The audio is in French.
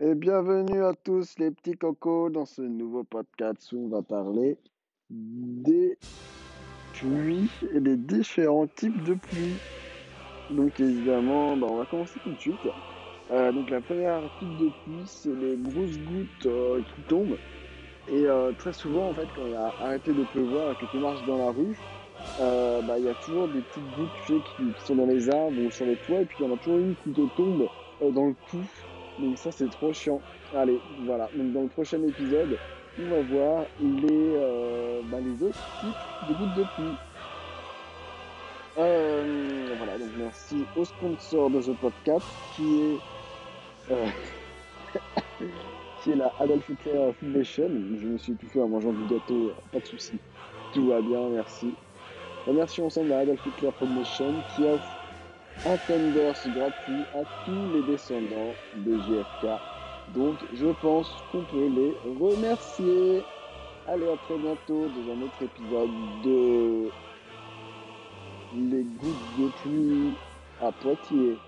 Et bienvenue à tous les petits cocos dans ce nouveau podcast où on va parler des pluies et des différents types de pluie. Donc évidemment, bah, on va commencer tout de suite. Euh, donc la première type de pluie, c'est les grosses gouttes euh, qui tombent. Et euh, très souvent, en fait, quand il a arrêté de pleuvoir et que tu marches dans la rue, bah, il y a toujours des petites gouttes qui, sont dans les arbres ou sur les toits, et puis il y en a toujours une qui te tombe dans le cou. Donc ça, c'est trop chiant. Allez, voilà. Donc dans le prochain épisode, on va voir les, euh, bah, les autres types de gouttes de pluie. Euh, voilà, donc merci au sponsor de ce podcast qui est, euh, qui est la Adolf Hitler Foundation. Je me suis étouffé en mangeant du gâteau, pas de souci. Tout va bien, merci. Remercions ensemble la Adolf Hitler Foundation qui offre un Thunders gratuit à tous les descendants de JFK. Donc je pense qu'on peut les remercier. Allez, à très bientôt dans un autre épisode de Les gouttes de pluie à Poitiers.